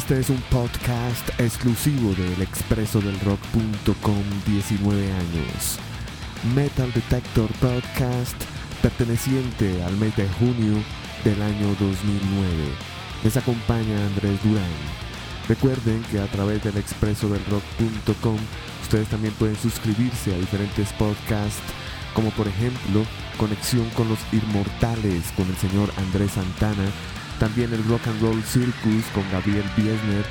Este es un podcast exclusivo del expreso del rock.com 19 años. Metal Detector Podcast perteneciente al mes de junio del año 2009. Les acompaña Andrés Durán. Recuerden que a través del expreso del rock.com ustedes también pueden suscribirse a diferentes podcasts como por ejemplo Conexión con los Inmortales con el señor Andrés Santana también el Rock and Roll Circus con Gabriel Biesner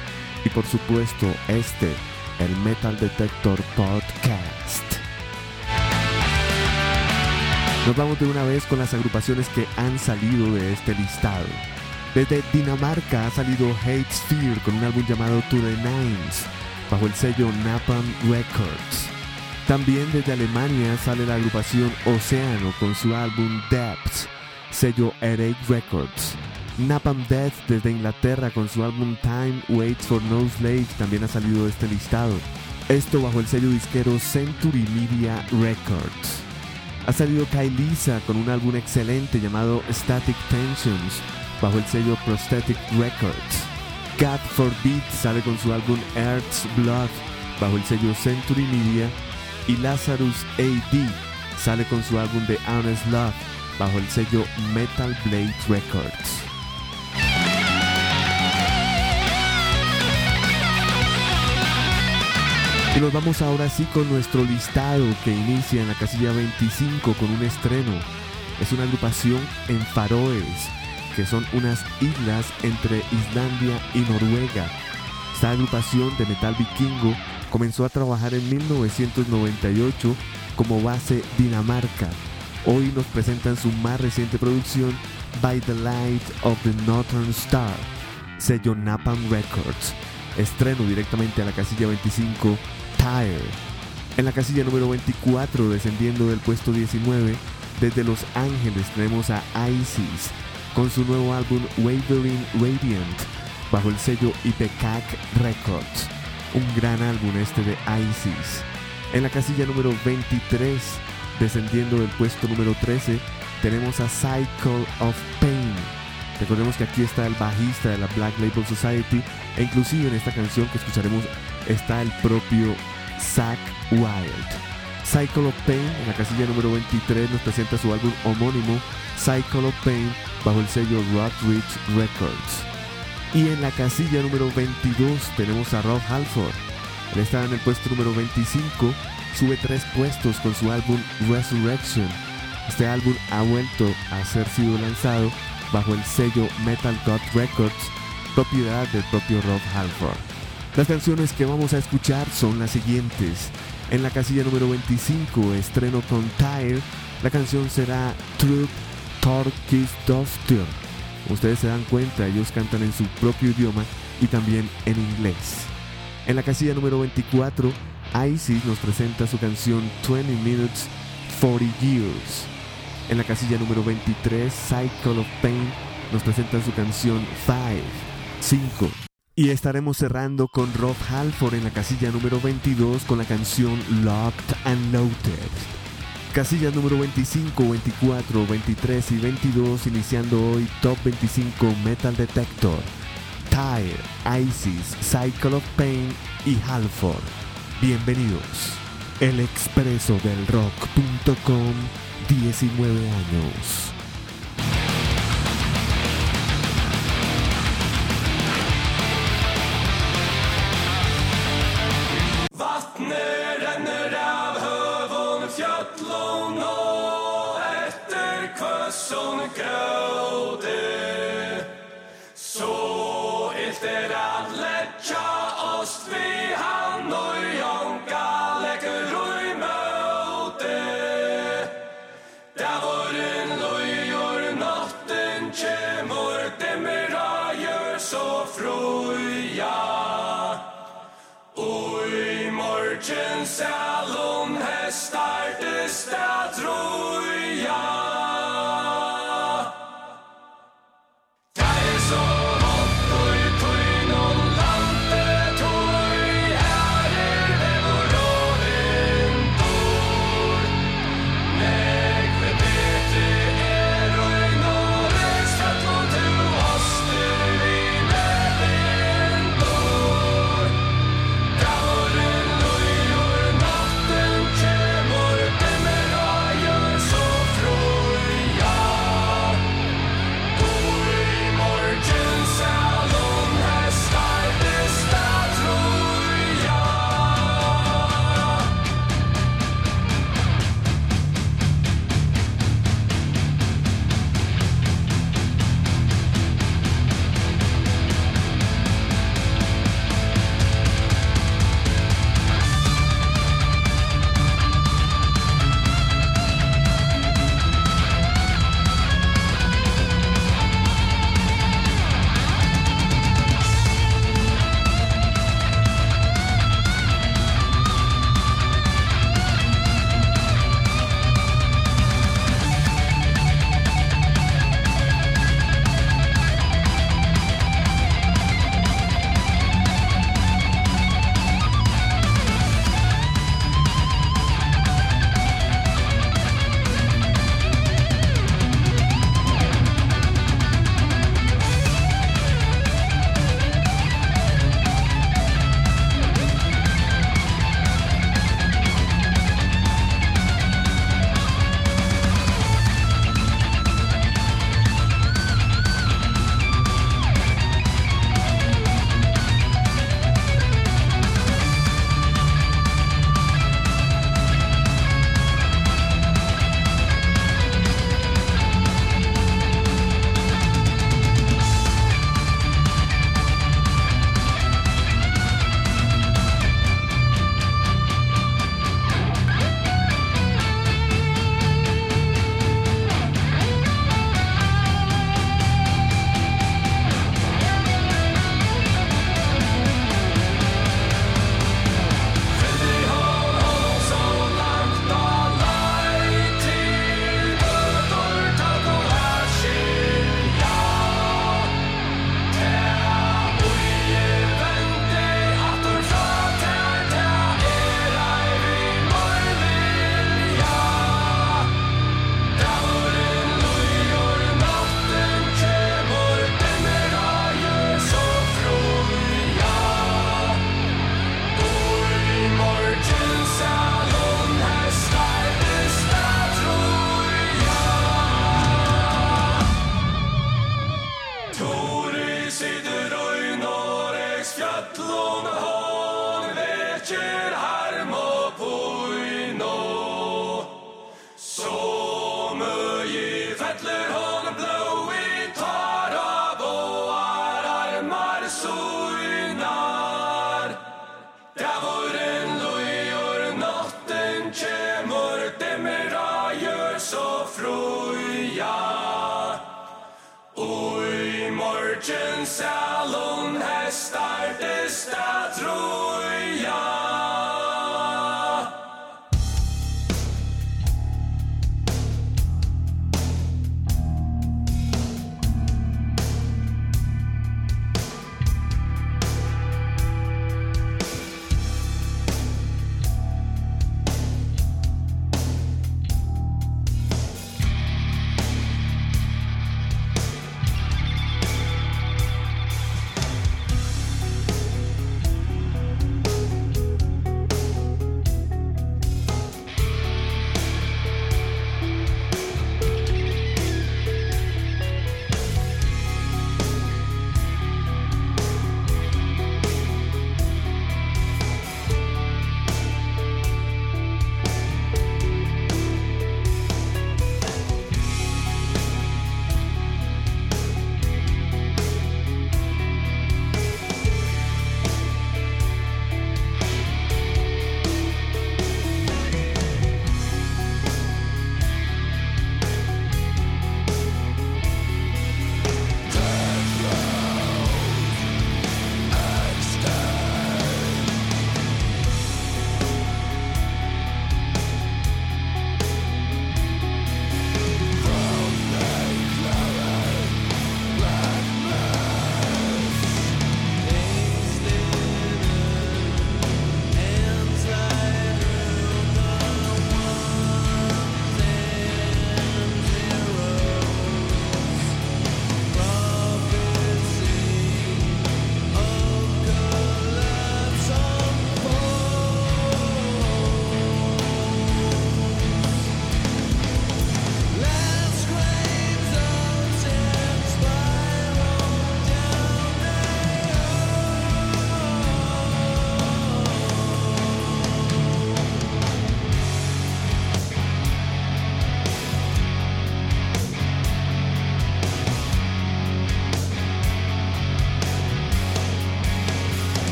y por supuesto este, el Metal Detector Podcast. Nos vamos de una vez con las agrupaciones que han salido de este listado. Desde Dinamarca ha salido Hate Sphere con un álbum llamado To the Nines, bajo el sello Napalm Records. También desde Alemania sale la agrupación Océano con su álbum Depths, sello Headache Records. Napalm Death desde Inglaterra con su álbum Time Waits for No Slave también ha salido de este listado. Esto bajo el sello disquero Century Media Records. Ha salido Kailisa con un álbum excelente llamado Static Tensions bajo el sello Prosthetic Records. God Forbid sale con su álbum Earth's Blood bajo el sello Century Media y Lazarus AD sale con su álbum The Honest Love bajo el sello Metal Blade Records. Y nos vamos ahora sí con nuestro listado que inicia en la casilla 25 con un estreno. Es una agrupación en Faroes, que son unas islas entre Islandia y Noruega. Esta agrupación de metal vikingo comenzó a trabajar en 1998 como base Dinamarca. Hoy nos presentan su más reciente producción By the Light of the Northern Star, sello Napalm Records. Estreno directamente a la casilla 25 En la casilla número 24, descendiendo del puesto 19, desde Los Ángeles tenemos a Isis con su nuevo álbum Wavering Radiant bajo el sello IPCAC Records. Un gran álbum este de Isis. En la casilla número 23, descendiendo del puesto número 13, tenemos a Cycle of Pain. Recordemos que aquí está el bajista de la Black Label Society e inclusive en esta canción que escucharemos está el propio Zack Wild. Cycle of Pain en la casilla número 23 nos presenta su álbum homónimo Cycle of Pain bajo el sello Rockridge Records. Y en la casilla número 22 tenemos a Rob Halford. Él está en el puesto número 25, sube tres puestos con su álbum Resurrection. Este álbum ha vuelto a ser sido lanzado bajo el sello Metal God Records, propiedad del propio Rob Halford. Las canciones que vamos a escuchar son las siguientes. En la casilla número 25, estreno con Tire, la canción será Truth Torquis Doftur. Ustedes se dan cuenta, ellos cantan en su propio idioma y también en inglés. En la casilla número 24, Isis nos presenta su canción 20 Minutes 40 Years. En la casilla número 23, Cycle of Pain nos presenta su canción 5, 5. Y estaremos cerrando con Rob Halford en la casilla número 22 con la canción Locked and Loaded. Casillas número 25, 24, 23 y 22 iniciando hoy Top 25 Metal Detector. Tire, Isis, Cycle of Pain y Halford. Bienvenidos. El expreso del rock.com 19 años.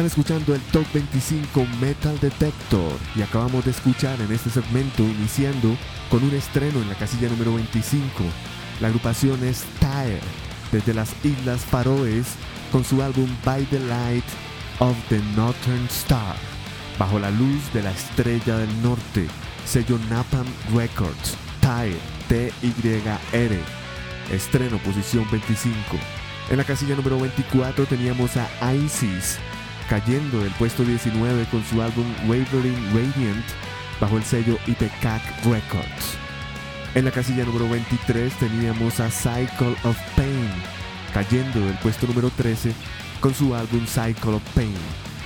Están escuchando el Top 25 Metal Detector y acabamos de escuchar en este segmento iniciando con un estreno en la casilla número 25. La agrupación es Tyre desde las Islas Faroes con su álbum By the Light of the Northern Star, bajo la luz de la estrella del norte, sello Napalm Records, Tyre, T-Y-R, estreno posición 25. En la casilla número 24 teníamos a Isis, cayendo del puesto 19 con su álbum Wavering Radiant bajo el sello Ipecac Records. En la casilla número 23 teníamos a Cycle of Pain, cayendo del puesto número 13 con su álbum Cycle of Pain,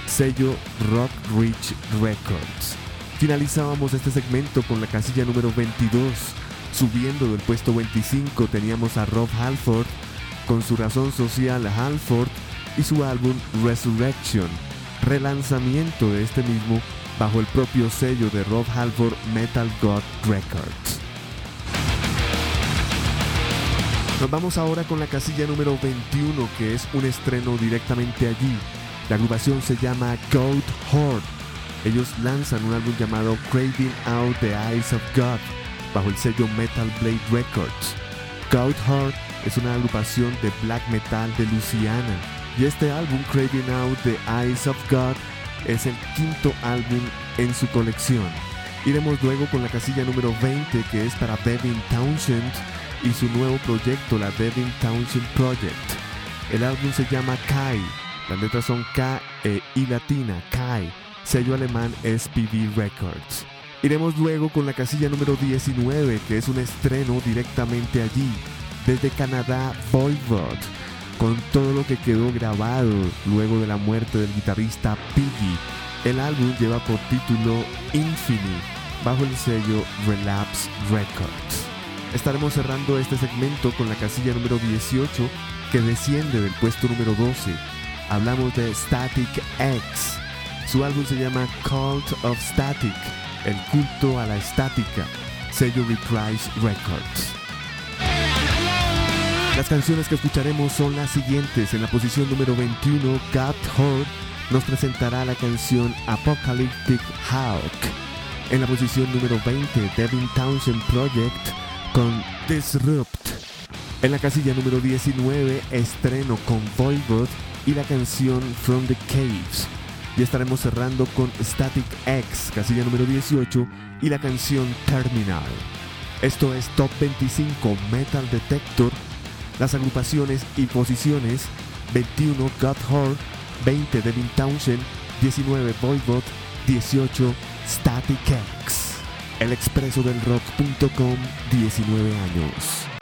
sello Rock Rich Records. Finalizábamos este segmento con la casilla número 22, subiendo del puesto 25 teníamos a Rob Halford con su razón social Halford y su álbum Resurrection, relanzamiento de este mismo bajo el propio sello de Rob Halford Metal God Records. Nos vamos ahora con la casilla número 21 que es un estreno directamente allí. La agrupación se llama Goat Horde. Ellos lanzan un álbum llamado Craving Out the Eyes of God bajo el sello Metal Blade Records. Goat Horde es una agrupación de black metal de Luciana y este álbum Craving Out the Eyes of God es el quinto álbum en su colección. Iremos luego con la casilla número 20 que es para Devin Townshend y su nuevo proyecto, la Devin Townshend Project. El álbum se llama Kai, las letras son K e I latina, Kai, sello alemán SPV Records. Iremos luego con la casilla número 19 que es un estreno directamente allí, desde Canadá Voivod, con todo lo que quedó grabado luego de la muerte del guitarrista Piggy. El álbum lleva por título Infinite, bajo el sello Relapse Records. Estaremos cerrando este segmento con la casilla número 18 que desciende del puesto número 12. Hablamos de Static X. Su álbum se llama Cult of Static, el culto a la estática, sello Reprise Records. Las canciones que escucharemos son las siguientes. En la posición número 21, God Horde nos presentará la canción Apocalyptic Hawk. En la posición número 20, Devin Townsend Project con Disrupt. En la casilla número 19, estreno con Voivod y la canción From the Caves. Y estaremos cerrando con Static X, casilla número 18, y la canción Terminal. Esto es Top 25 Metal Detector. Las agrupaciones y posiciones 21 God Horde, 20 Devin Townshend, 19 Voivod, 18 Static X. El expreso del rock.com, 19 años.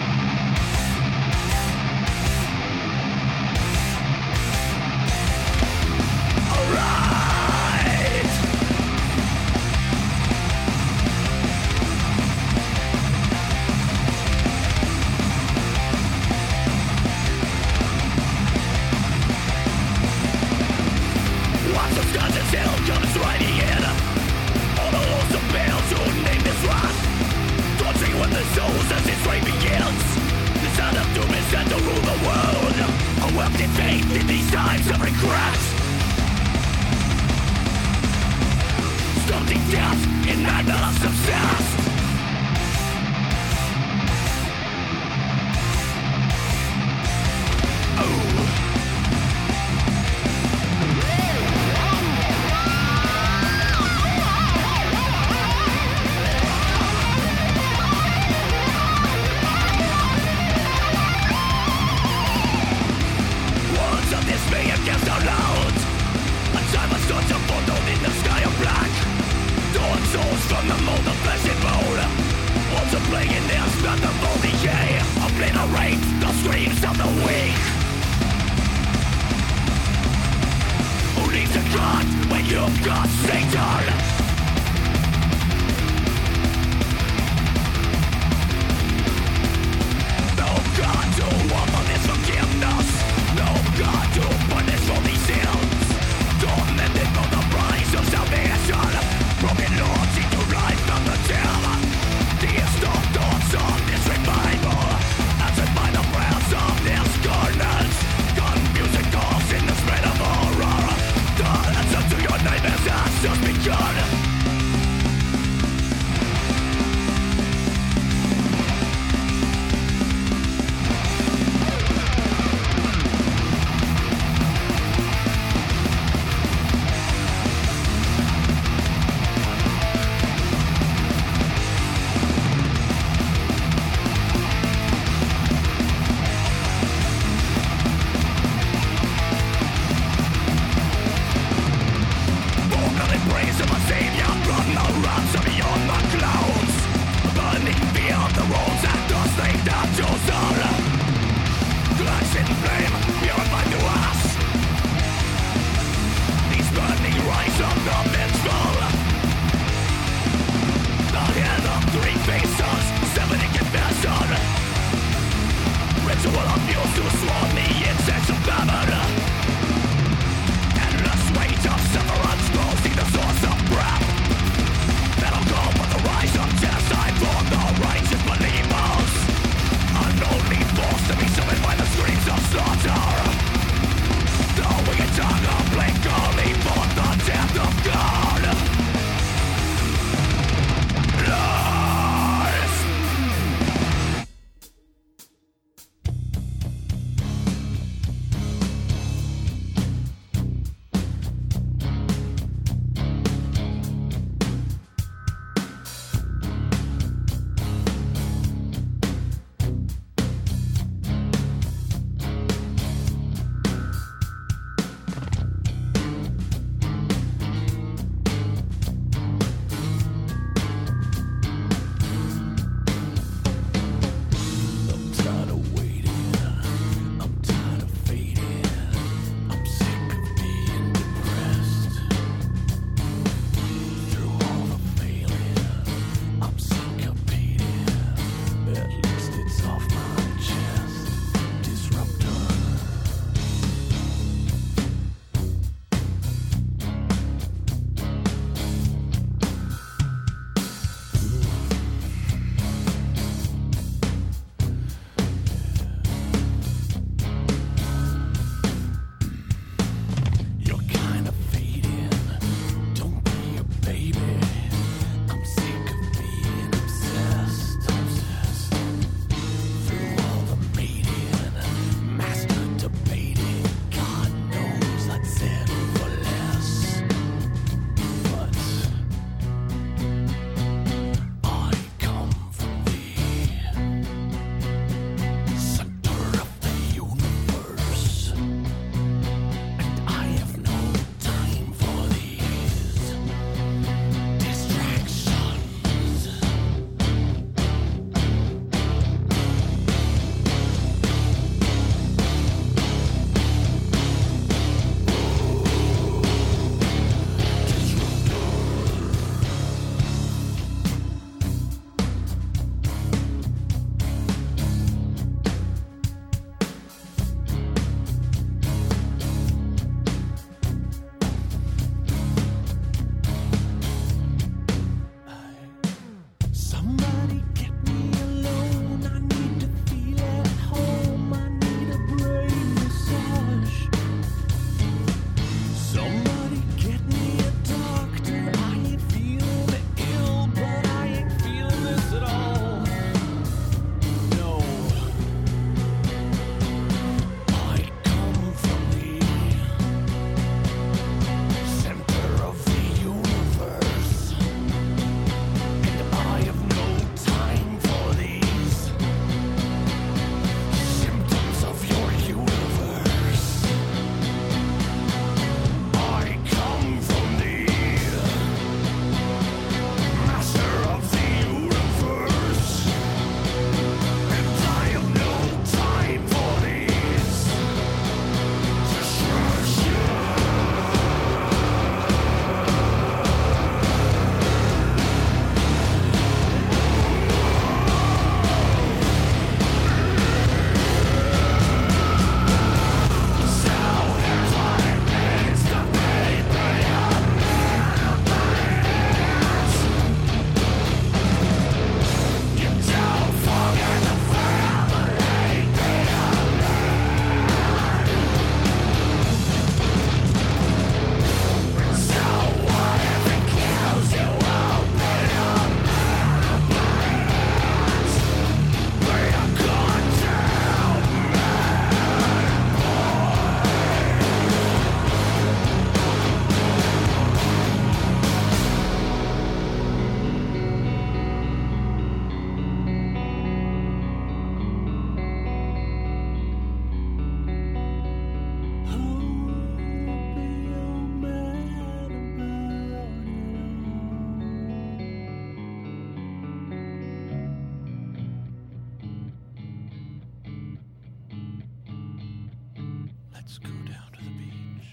Let's go down to the beach.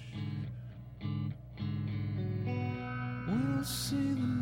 We'll see the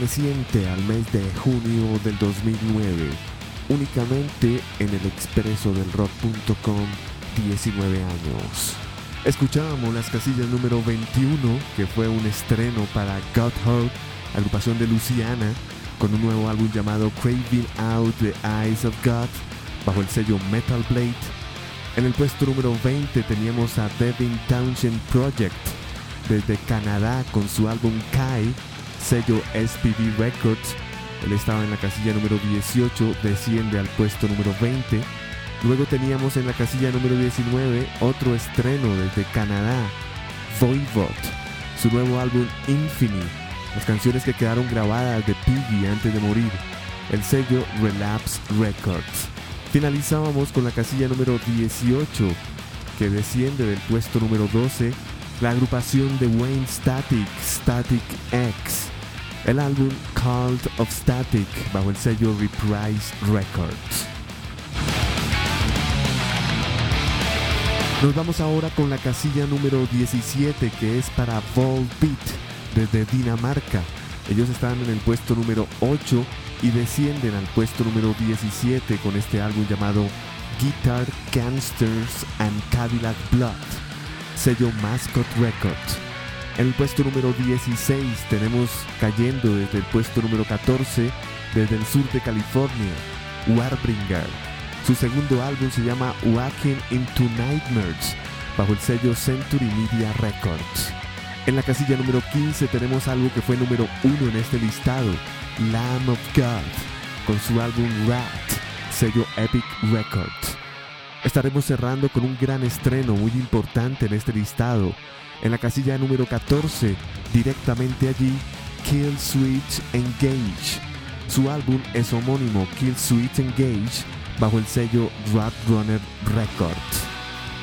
perteneciente al mes de junio del 2009, únicamente en el expreso del rock.com 19 años. Escuchábamos las casillas número 21, que fue un estreno para Godhope, agrupación de Luciana, con un nuevo álbum llamado Craving Out the Eyes of God, bajo el sello Metal Blade. En el puesto número 20 teníamos a Devin Townshend Project, desde Canadá con su álbum Kai, sello SPV Records. Él estaba en la casilla número 18, desciende al puesto número 20. Luego teníamos en la casilla número 19 otro estreno desde Canadá, Voivod, su nuevo álbum Infinity, las canciones que quedaron grabadas de Piggy antes de morir, el sello Relapse Records. Finalizábamos con la casilla número 18, que desciende del puesto número 12, la agrupación de Wayne Static, Static X, el álbum Cult of Static bajo el sello Reprise Records. Nos vamos ahora con la casilla número 17 que es para Volbeat desde Dinamarca. Ellos están en el puesto número 8 y descienden al puesto número 17 con este álbum llamado Guitar Gangsters and Cadillac Blood, sello Mascot Records. En el puesto número 16 tenemos cayendo desde el puesto número 14 desde el sur de California, Warbringer. Su segundo álbum se llama Walking into Nightmares, bajo el sello Century Media Records. En la casilla número 15 tenemos algo que fue número 1 en este listado, Lamb of God, con su álbum Rat, sello Epic Records. Estaremos cerrando con un gran estreno muy importante en este listado. En la casilla número 14, directamente allí, Kill Switch Engage. Su álbum es homónimo Kill Switch Engage bajo el sello Runner Records.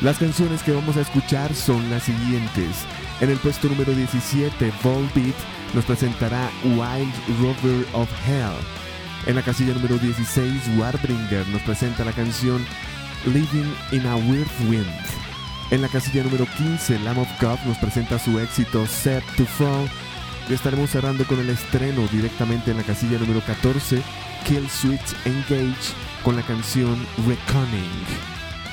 Las canciones que vamos a escuchar son las siguientes. En el puesto número 17, Volbeat nos presentará Wild Rover of Hell. En la casilla número 16, Warbringer nos presenta la canción Living in a Weird Wind. En la casilla número 15, Lamb of God nos presenta su éxito Set to Fall. Y estaremos cerrando con el estreno directamente en la casilla número 14, Kill Switch Engage con la canción Reckoning.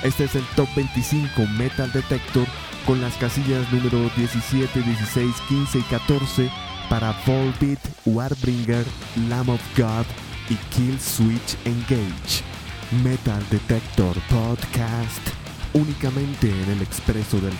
Este es el Top 25 Metal Detector con las casillas número 17, 16, 15 y 14 para Volbeat, Warbringer, Lamb of God y Kill Switch Engage. Metal Detector Podcast únicamente en el expreso del.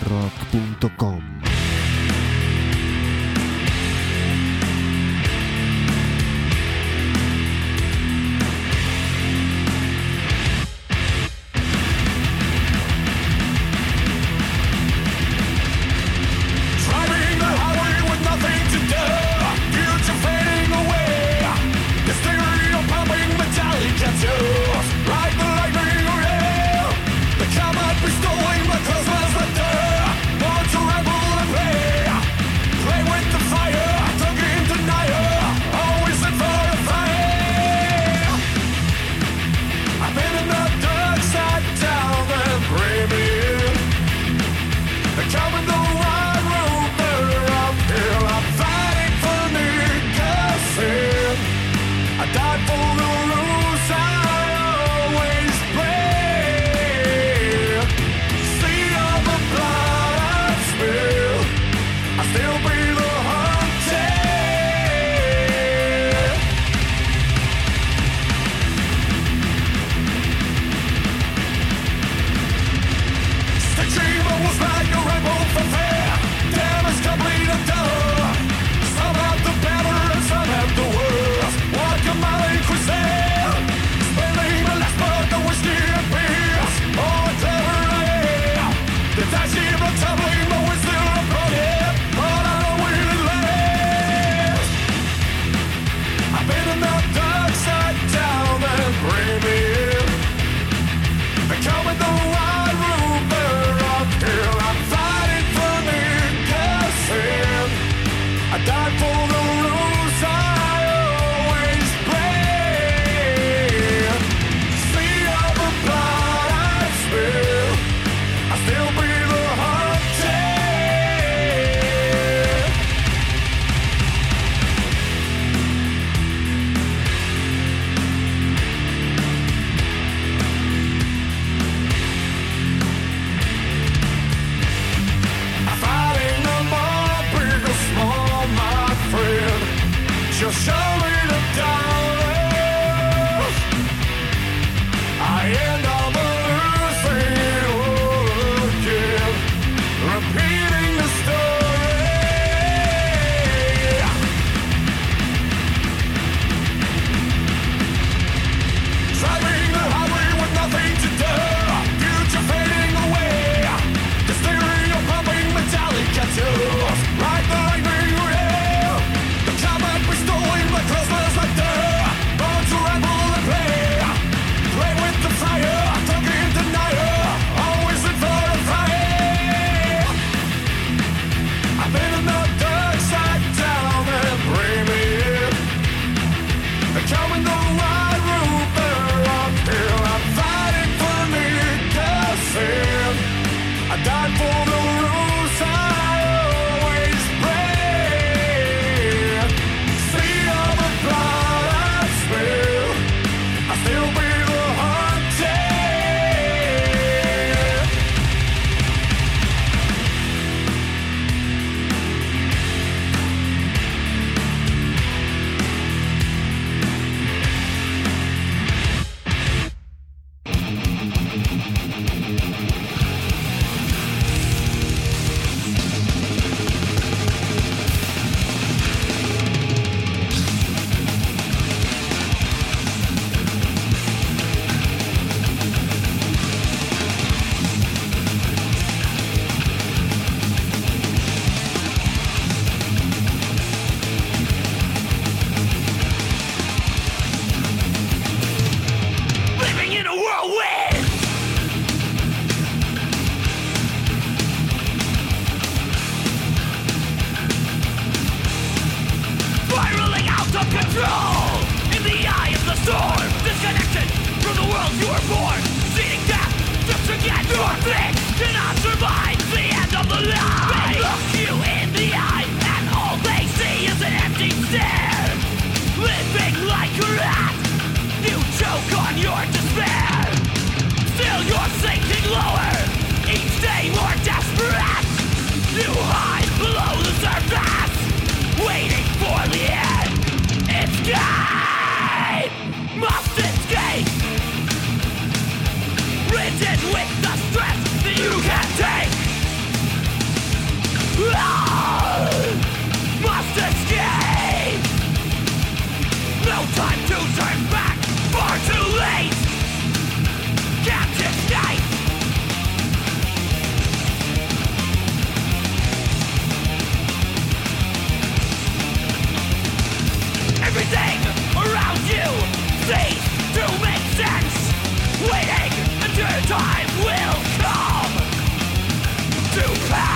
storm Disconnected from the world you were born. Seeing death just to get your fix. Cannot survive the end of the line. They look you in the eye And all they see is an empty stare. Living like a rat You choke on your despair. Still you're sinking lower Each day more desperate. You hide below the surface Waiting for the end. It's gone to make sense. Waiting until time will come to pass.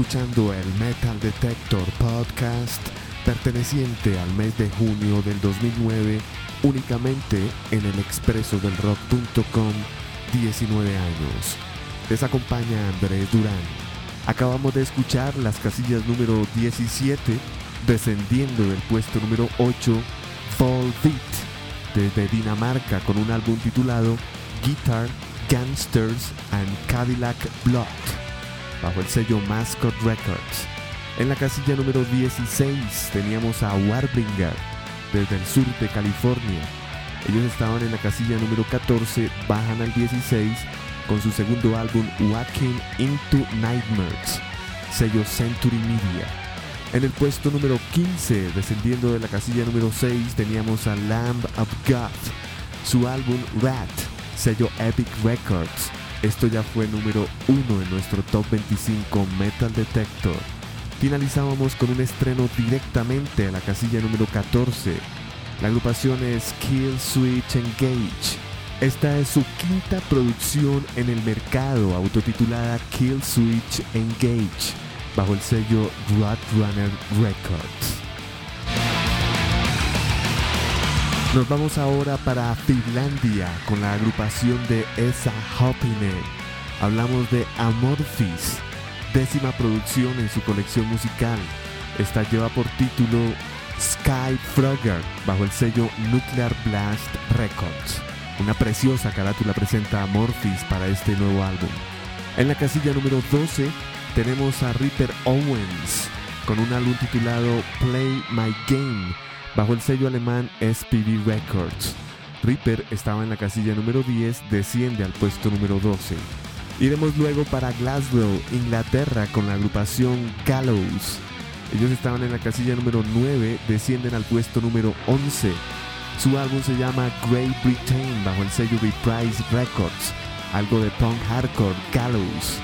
Escuchando el Metal Detector Podcast perteneciente al mes de junio del 2009 únicamente en el expreso del rock.com 19 años. Les acompaña Andrés Durán. Acabamos de escuchar las casillas número 17 descendiendo del puesto número 8 Fall Beat desde Dinamarca con un álbum titulado Guitar, Gangsters and Cadillac Blood bajo el sello Mascot Records. En la casilla número 16 teníamos a Warbringer desde el sur de California. Ellos estaban en la casilla número 14, bajan al 16 con su segundo álbum Walking into Nightmares, sello Century Media. En el puesto número 15, descendiendo de la casilla número 6, teníamos a Lamb of God, su álbum Rat, sello Epic Records. Esto ya fue número 1 en nuestro Top 25 Metal Detector. Finalizábamos con un estreno directamente a la casilla número 14. La agrupación es Kill Switch Engage. Esta es su quinta producción en el mercado, autotitulada Kill Switch Engage, bajo el sello Roadrunner Records. Nos vamos ahora para Finlandia con la agrupación de Esa Hoppinen. Hablamos de Amorphis, décima producción en su colección musical. Esta lleva por título Sky Frogger bajo el sello Nuclear Blast Records. Una preciosa carátula presenta a Morphis para este nuevo álbum. En la casilla número 12 tenemos a Ripper Owens con un álbum titulado Play My Game bajo el sello alemán SPV Records. Ripper estaba en la casilla número 10, desciende al puesto número 12. Iremos luego para Glasgow, Inglaterra, con la agrupación Gallows. Ellos estaban en la casilla número 9, descienden al puesto número 11. Su álbum se llama Great Britain bajo el sello Reprise Records, algo de punk hardcore Gallows.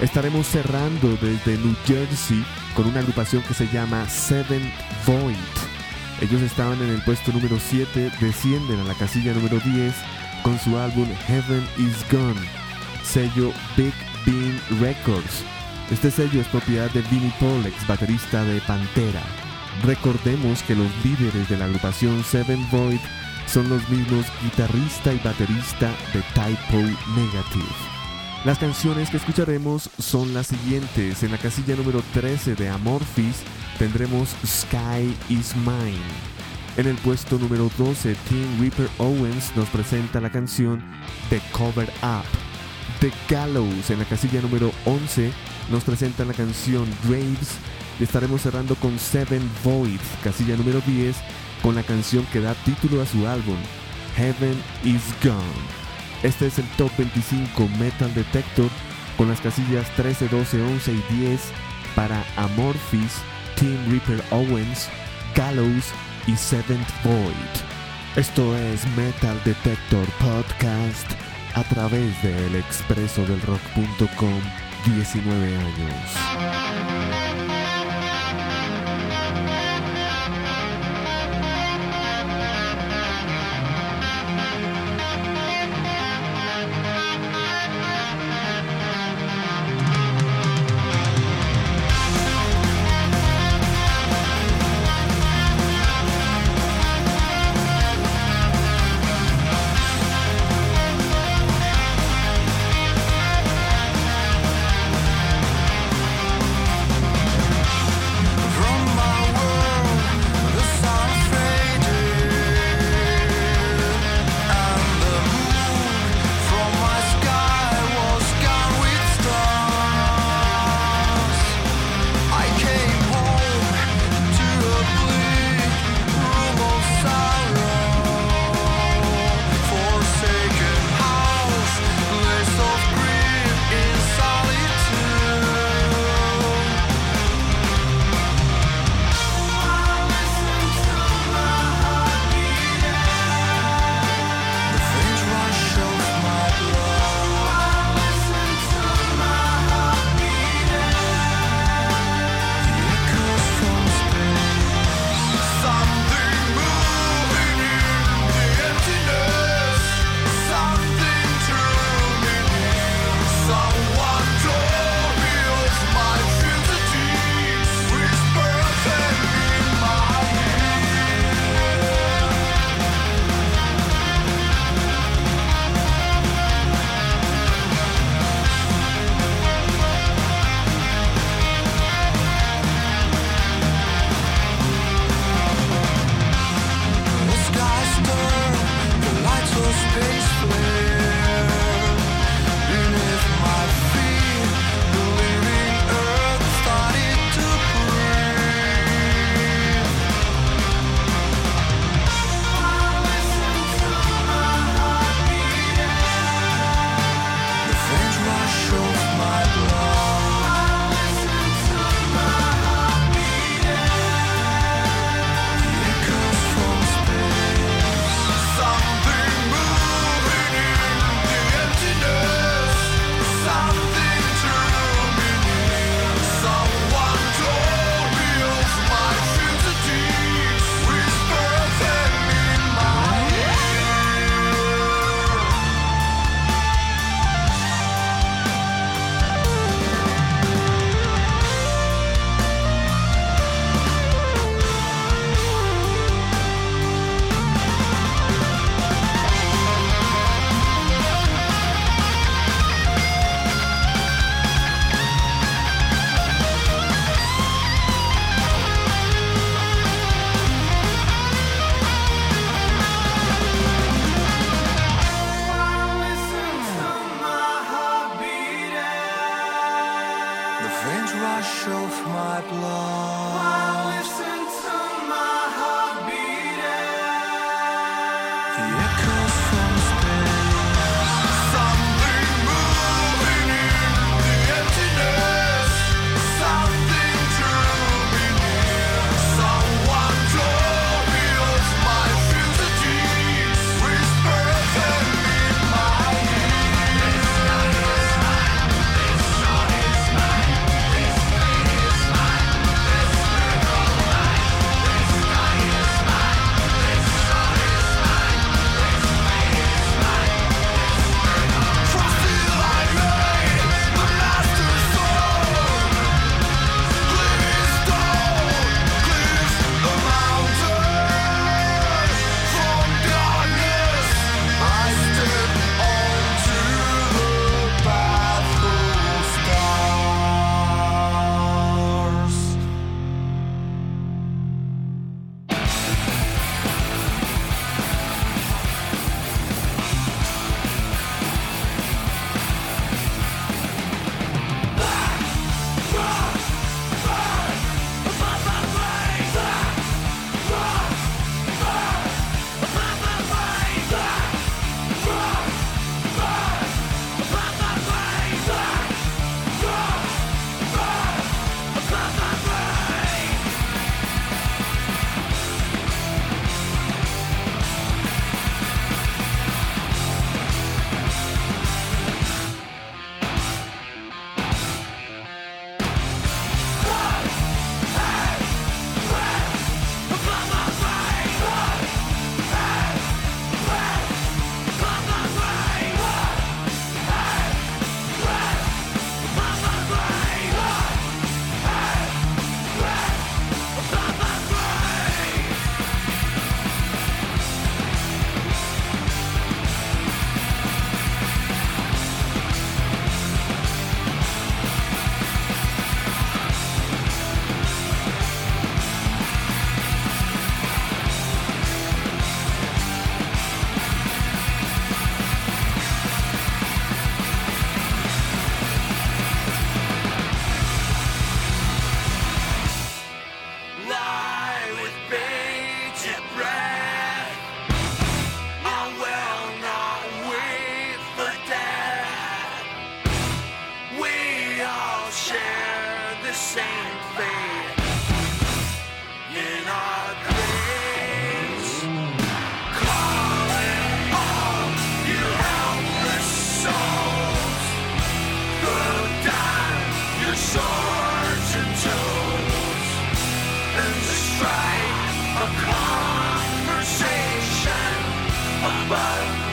Estaremos cerrando desde New Jersey con una agrupación que se llama Seventh Void. Ellos estaban en el puesto número 7, descienden a la casilla número 10 con su álbum Heaven is Gone, sello Big Bean Records. Este sello es propiedad de Vinnie Paul, baterista de Pantera. Recordemos que los líderes de la agrupación Seven Void son los mismos guitarrista y baterista de Typo Negative. Las canciones que escucharemos son las siguientes. En la casilla número 13 de Amorphis tendremos Sky is Mine. En el puesto número 12, Tim Reaper Owens nos presenta la canción The Cover Up. The Gallows en la casilla número 11 nos presenta la canción Graves y estaremos cerrando con Seven Void, casilla número 10, con la canción que da título a su álbum, Heaven is Gone. Este es el Top 25 Metal Detector con las casillas 13, 12, 11 y 10 para Amorphis, Team Reaper Owens, Gallows y Seventh Void. Esto es Metal Detector Podcast a través de el expreso del rock.com 19 años. Bye.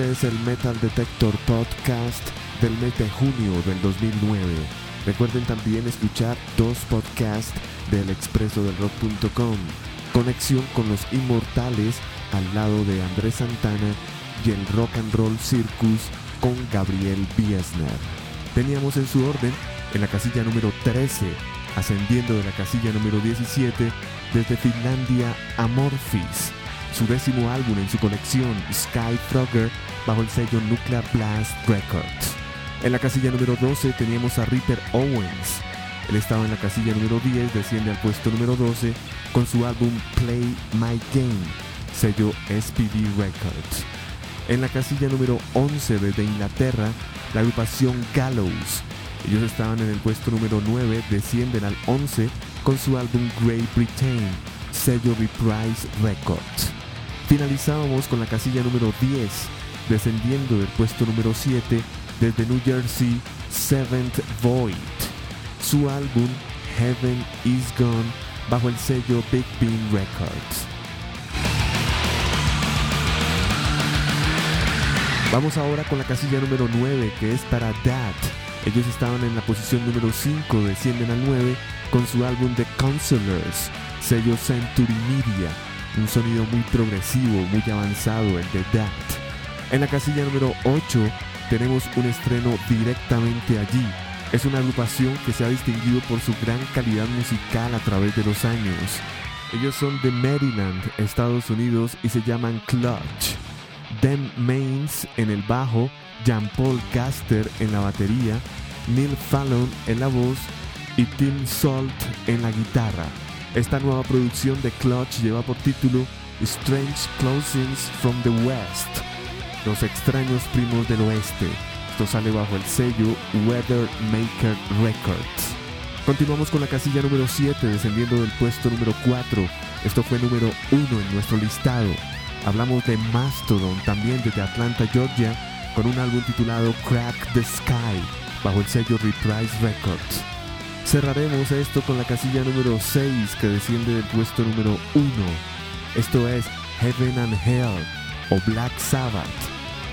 Este es el Metal Detector Podcast del mes de junio del 2009. Recuerden también escuchar dos podcasts del expreso del rock.com. Conexión con los inmortales al lado de Andrés Santana y el Rock and Roll Circus con Gabriel Biesner. Teníamos en su orden en la casilla número 13, ascendiendo de la casilla número 17 desde Finlandia Amorphis, su décimo álbum en su colección Sky Frogger bajo el sello Nuclear Blast Records. En la casilla número 12 teníamos a Ripper Owens. Él estaba en la casilla número 10, desciende al puesto número 12 con su álbum Play My Game, sello SPD Records. En la casilla número 11 desde Inglaterra, la agrupación Gallows. Ellos estaban en el puesto número 9, descienden al 11 con su álbum Great Britain, sello Reprise Records. Finalizábamos con la casilla número 10, descendiendo del puesto número 7 desde New Jersey, Seventh Void. Su álbum Heaven Is Gone bajo el sello Big Bean Records. Vamos ahora con la casilla número 9 que es para That. Ellos estaban en la posición número 5, descienden al 9 con su álbum The Counselors, sello Century Media, un sonido muy progresivo, muy avanzado el de That. En la casilla número 8 tenemos un estreno directamente allí. Es una agrupación que se ha distinguido por su gran calidad musical a través de los años. Ellos son de Maryland, Estados Unidos y se llaman Clutch. Dan Mains en el bajo, Jean Paul Gaster en la batería, Neil Fallon en la voz y Tim Salt en la guitarra. Esta nueva producción de Clutch lleva por título Strange Closings from the West, los extraños primos del oeste. Esto sale bajo el sello Weather Maker Records. Continuamos con la casilla número 7, descendiendo del puesto número 4. Esto fue número 1 en nuestro listado. Hablamos de Mastodon, también desde Atlanta, Georgia, con un álbum titulado Crack the Sky, bajo el sello Reprise Records. Cerraremos esto con la casilla número 6, que desciende del puesto número 1. Esto es Heaven and Hell, o Black Sabbath,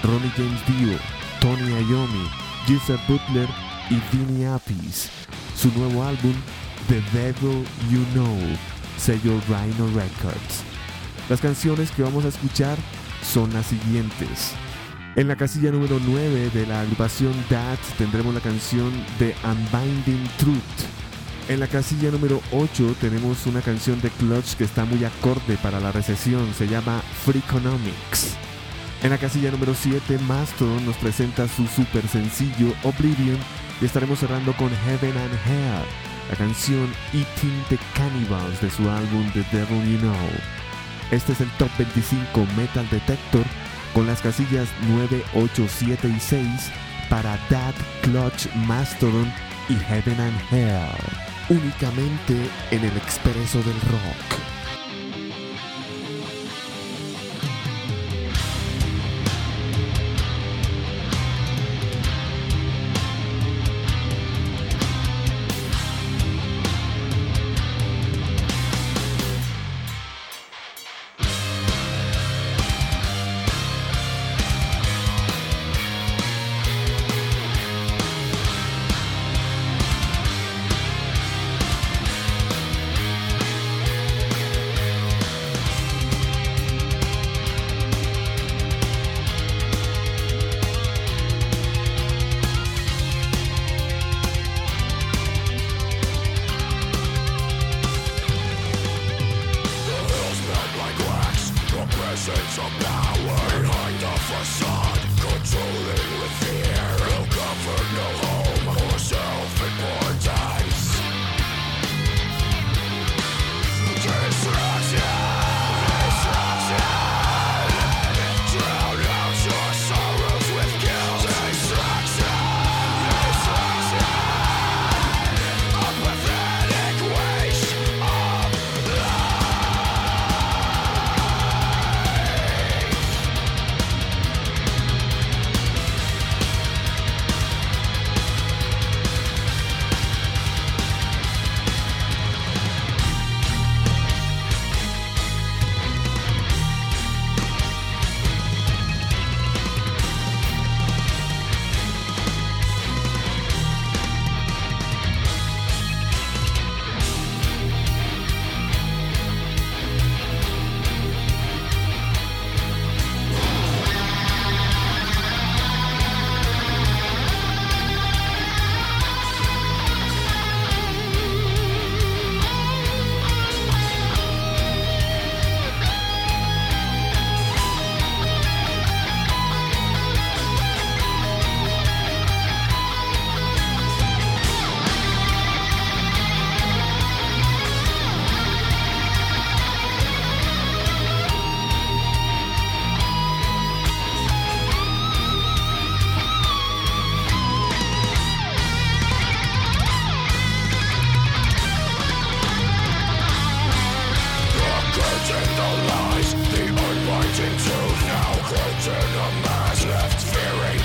Ronnie James Dio, Tony Iommi, Giuseppe Butler y Vinny Appice. Su nuevo álbum, The Devil You Know, sello Rhino Records. Las canciones que vamos a escuchar son las siguientes. En la casilla número 9 de la agrupación That tendremos la canción The Unbinding Truth. En la casilla número 8 tenemos una canción de Clutch que está muy acorde para la recesión, se llama Freakonomics. En la casilla número 7 Mastodon nos presenta su super sencillo Oblivion y estaremos cerrando con Heaven and Hell, la canción Eating the Cannibals de su álbum The Devil You Know. Este es el Top 25 Metal Detector con las casillas 9, 8, 7 y 6 para That, Clutch, Mastodon y Heaven and Hell. Únicamente en el expreso del rock.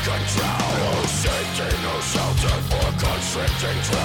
Control. No safety, no shelter for constricting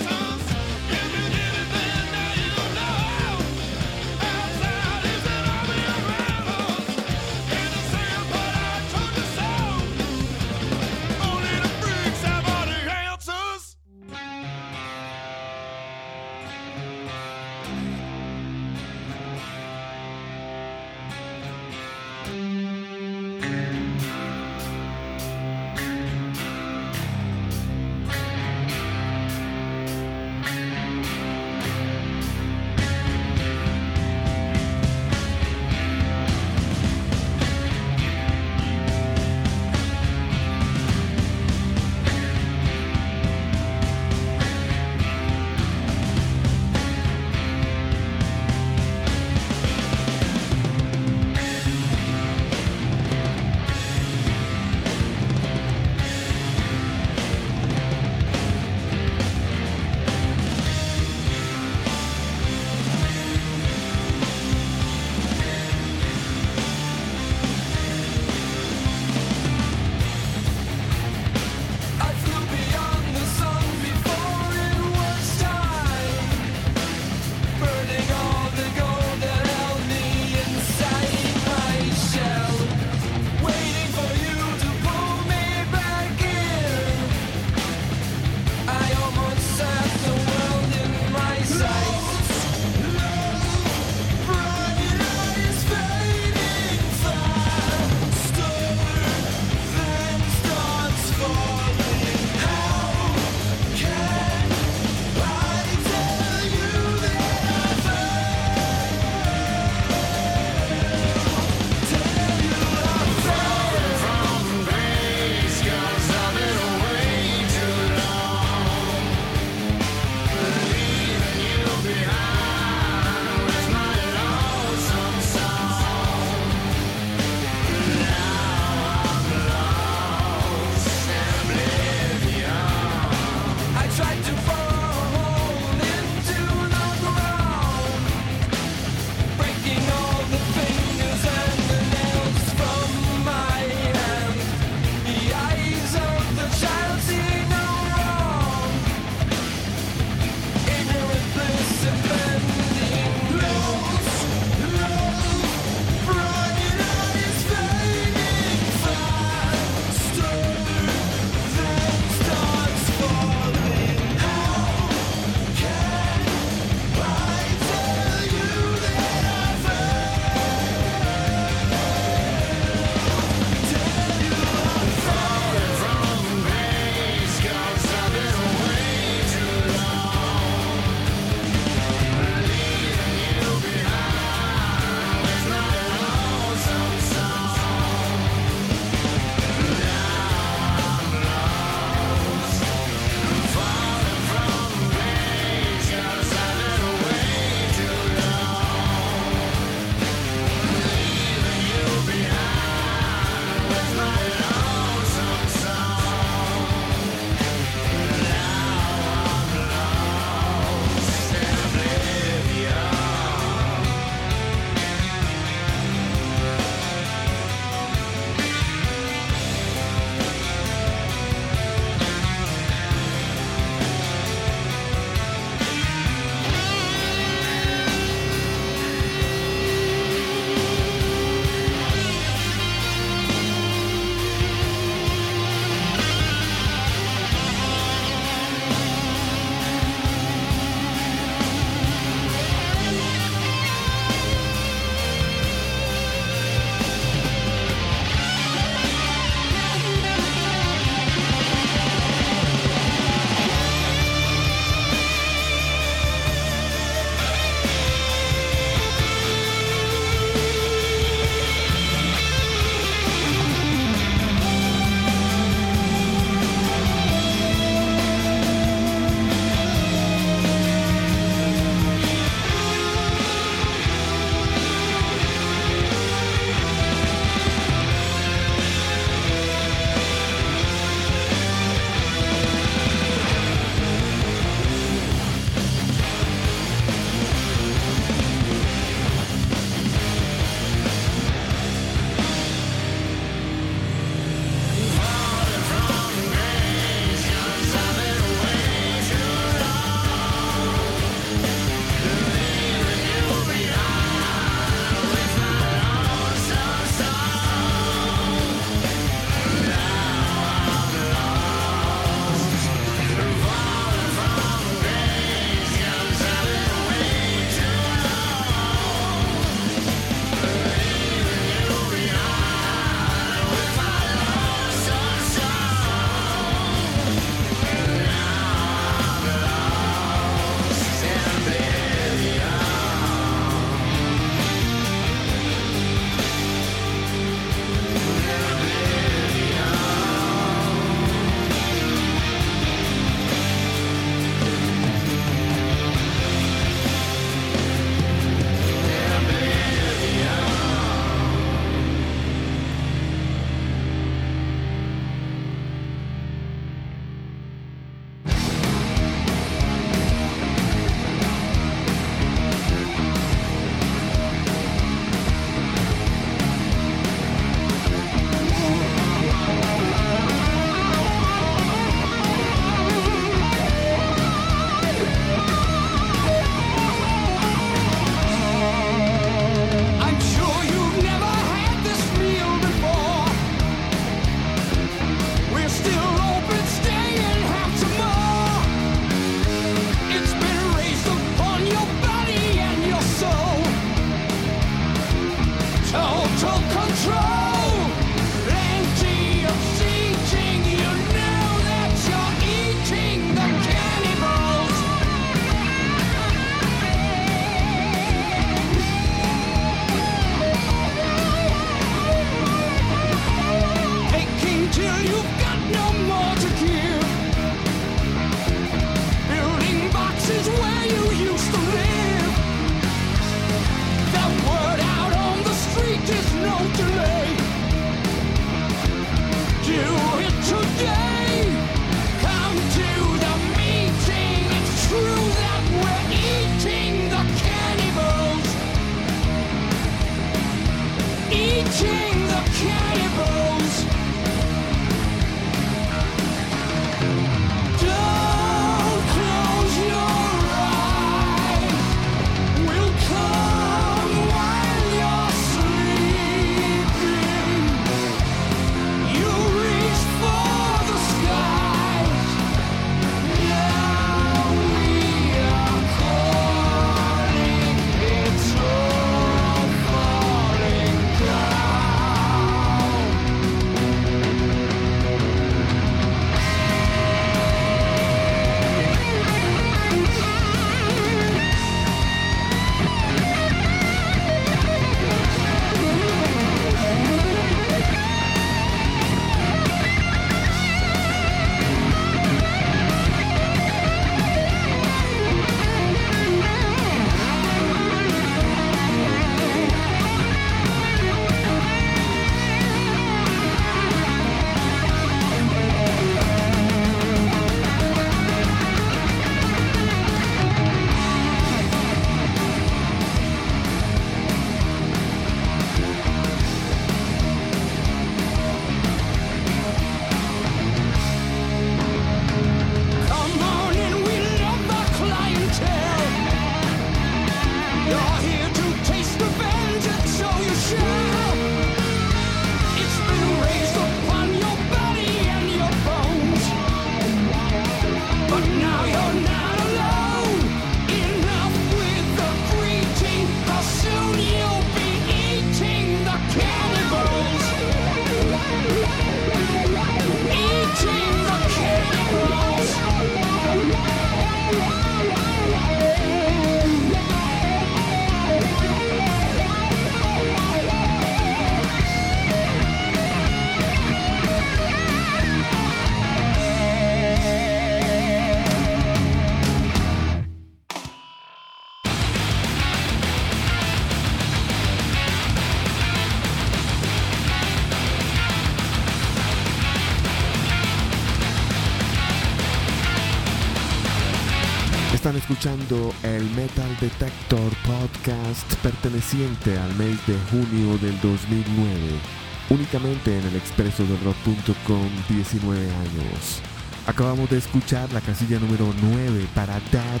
escuchando el Metal Detector Podcast perteneciente al mes de junio del 2009, únicamente en el expreso del rock.com 19 años. Acabamos de escuchar la casilla número 9 para That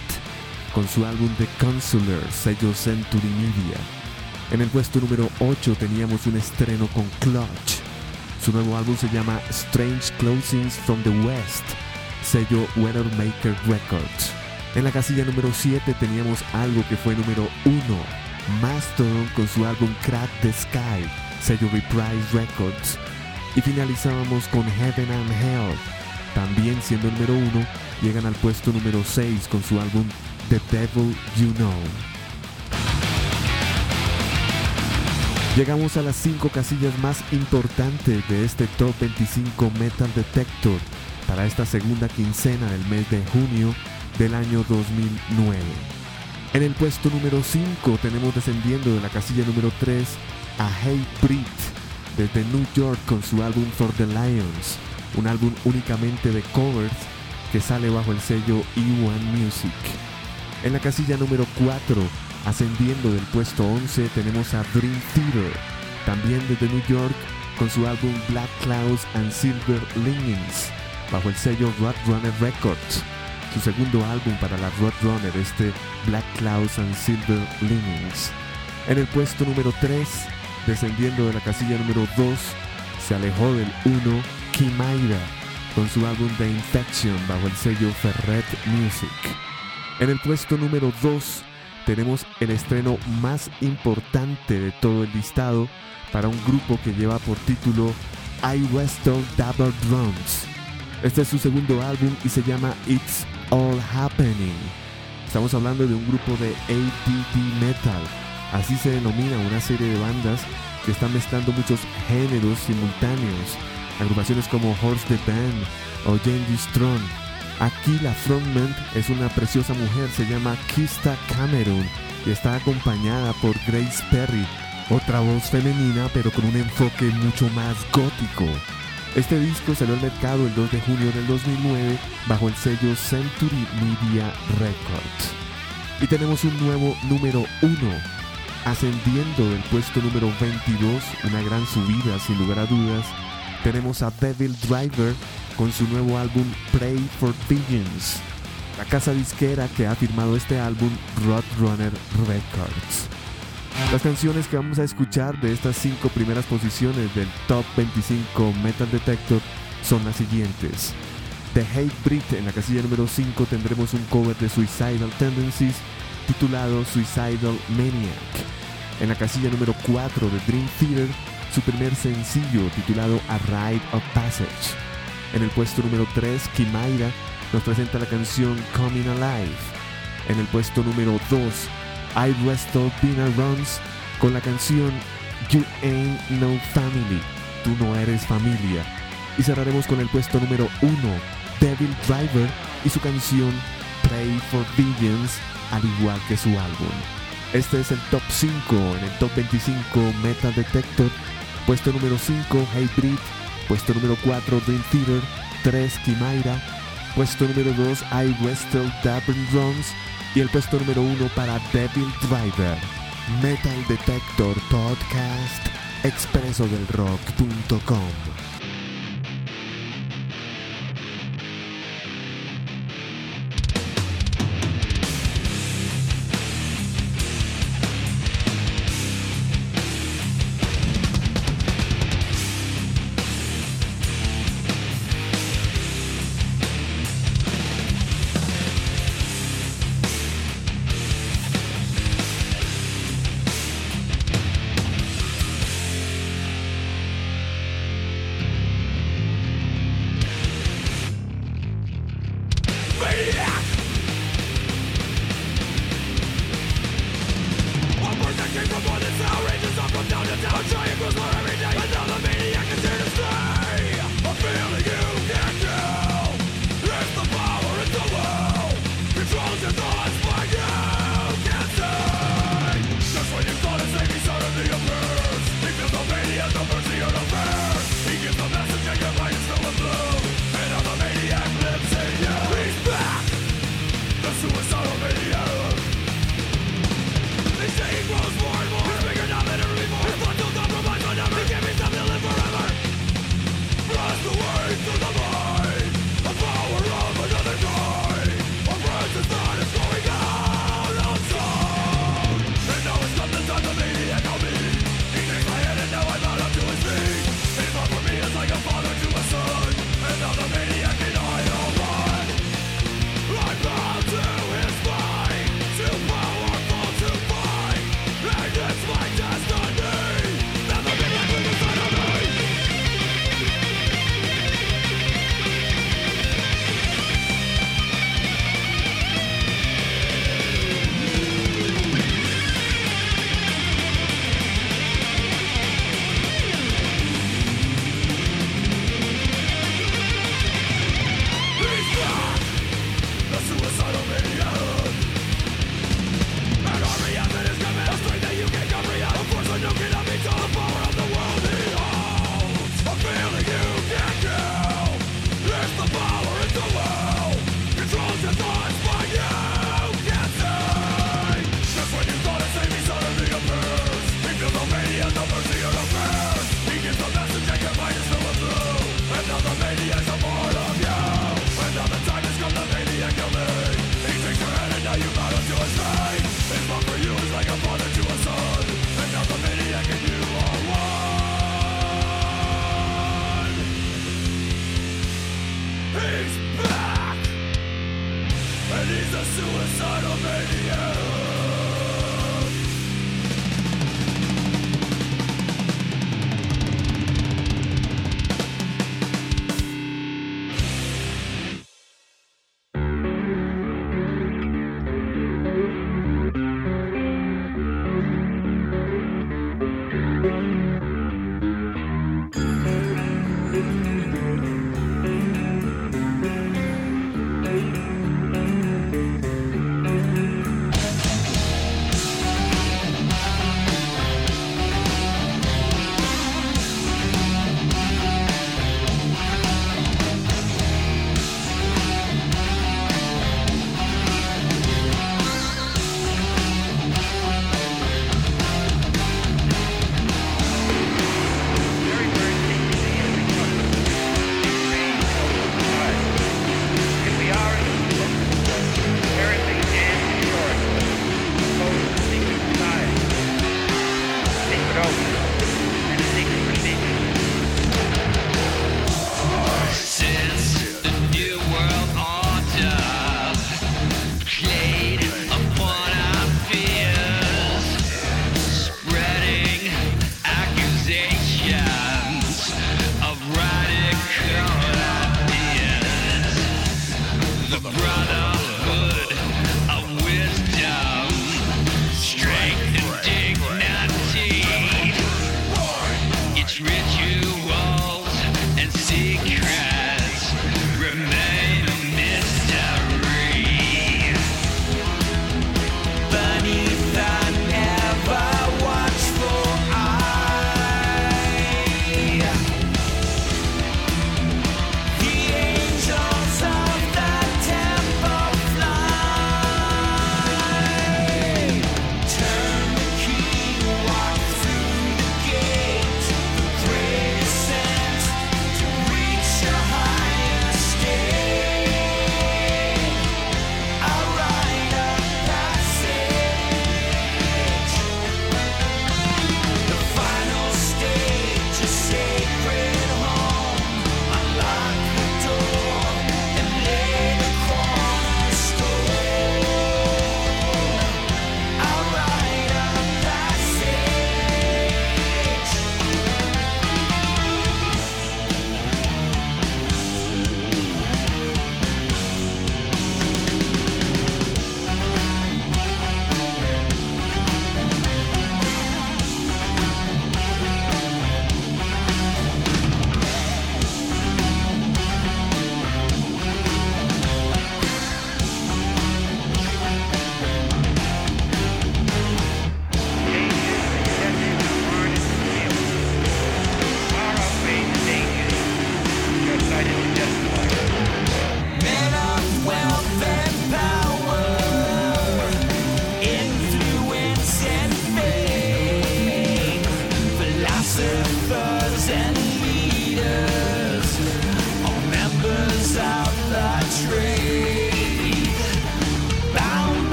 con su álbum The Consular, sello Century Media. En el puesto número 8 teníamos un estreno con Clutch. Su nuevo álbum se llama Strange Closings from the West, sello Weathermaker Records. En la casilla número 7 teníamos algo que fue número 1, Mastodon con su álbum Crack the Sky, sello Reprise Records. Y finalizábamos con Heaven and Hell, también siendo número 1, llegan al puesto número 6 con su álbum The Devil You Know. Llegamos a las 5 casillas más importantes de este Top 25 Metal Detector para esta segunda quincena del mes de junio del año 2009. En el puesto número 5 tenemos descendiendo de la casilla número 3 a Hey Brit desde New York con su álbum For the Lions, un álbum únicamente de covers que sale bajo el sello E1 Music. En la casilla número 4, ascendiendo del puesto 11, tenemos a Dream Theater, también desde New York con su álbum Black Clouds and Silver Linings, bajo el sello Roadrunner Records su segundo álbum para la Roadrunner, este Black Clouds and Silver Linings. En el puesto número 3, descendiendo de la casilla número 2, se alejó del 1 Kimaira con su álbum The Infection bajo el sello Ferret Music. En el puesto número 2 tenemos el estreno más importante de todo el listado para un grupo que lleva por título I Wrestle Double Drums. Este es su segundo álbum y se llama It's All Happening. Estamos hablando de un grupo de ADD Metal. Así se denomina una serie de bandas que están mezclando muchos géneros simultáneos. Agrupaciones como Horse the Band o Genghis Tron. Aquí la frontman es una preciosa mujer, se llama Kista Cameron y está acompañada por Grace Perry, otra voz femenina pero con un enfoque mucho más gótico. Este disco salió al mercado el 2 de junio del 2009 bajo el sello Century Media Records. Y tenemos un nuevo número 1. Ascendiendo del puesto número 22, una gran subida sin lugar a dudas, tenemos a Devil Driver con su nuevo álbum Pray for Visions, la casa disquera que ha firmado este álbum Roadrunner Records. Las canciones que vamos a escuchar de estas cinco primeras posiciones del Top 25 Metal Detector son las siguientes. The Hate Brit en la casilla número 5 tendremos un cover de Suicidal Tendencies titulado Suicidal Maniac. En la casilla número 4 de Dream Theater, su primer sencillo titulado A Rite of Passage. En el puesto número 3, Kimaira nos presenta la canción Coming Alive. En el puesto número 2, I Wrestle Dinner Runs con la canción You Ain't No Family. Tú no eres familia. Y cerraremos con el puesto número 1, Devil Driver y su canción Pray for Visions, al igual que su álbum. Este es el top 5 en el top 25 Metal Detector. Puesto número 5, Hybrid. Puesto número 4, Dream Theater. 3, Kimaira. Puesto número 2, I Wrestle Dublin Drums. Y el puesto número 1 para Devil Driver. Metal Detector Podcast. expresodelrock.com.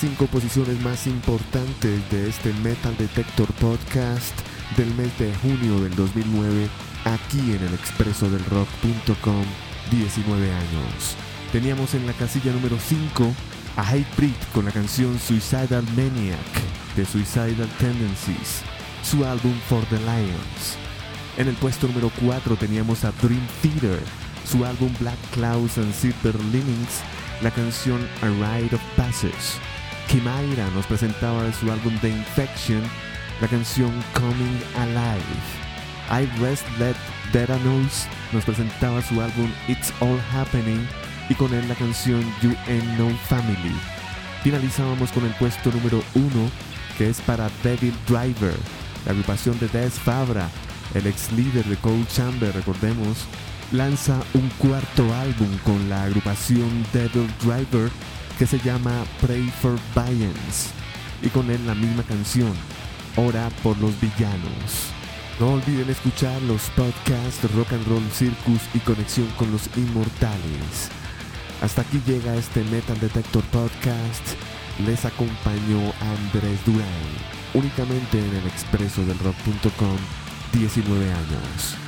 cinco posiciones más importantes de este Metal Detector Podcast del mes de junio del 2009 aquí en el expreso del rock.com 19 años. Teníamos en la casilla número 5 a Hatebreed con la canción Suicidal Maniac de Suicidal Tendencies, su álbum For the Lions. En el puesto número 4 teníamos a Dream Theater, su álbum Black Clouds and Silver Linings, la canción A Rite of Passage. Kimaira nos presentaba su álbum The Infection, la canción Coming Alive. I Rest Let Dead Noise nos presentaba su álbum It's All Happening y con él la canción You Ain't No Family. Finalizábamos con el puesto número 1 que es para Devil Driver, la agrupación de Des Fabra, el ex líder de Cold Chamber, recordemos, lanza un cuarto álbum con la agrupación Devil Driver que se llama Pray for Violence y con él la misma canción, Ora por los Villanos. No olviden escuchar los podcasts Rock and Roll Circus y Conexión con los Inmortales. Hasta aquí llega este Metal Detector Podcast. Les acompañó Andrés Durán, únicamente en el expreso del rock.com, 19 años.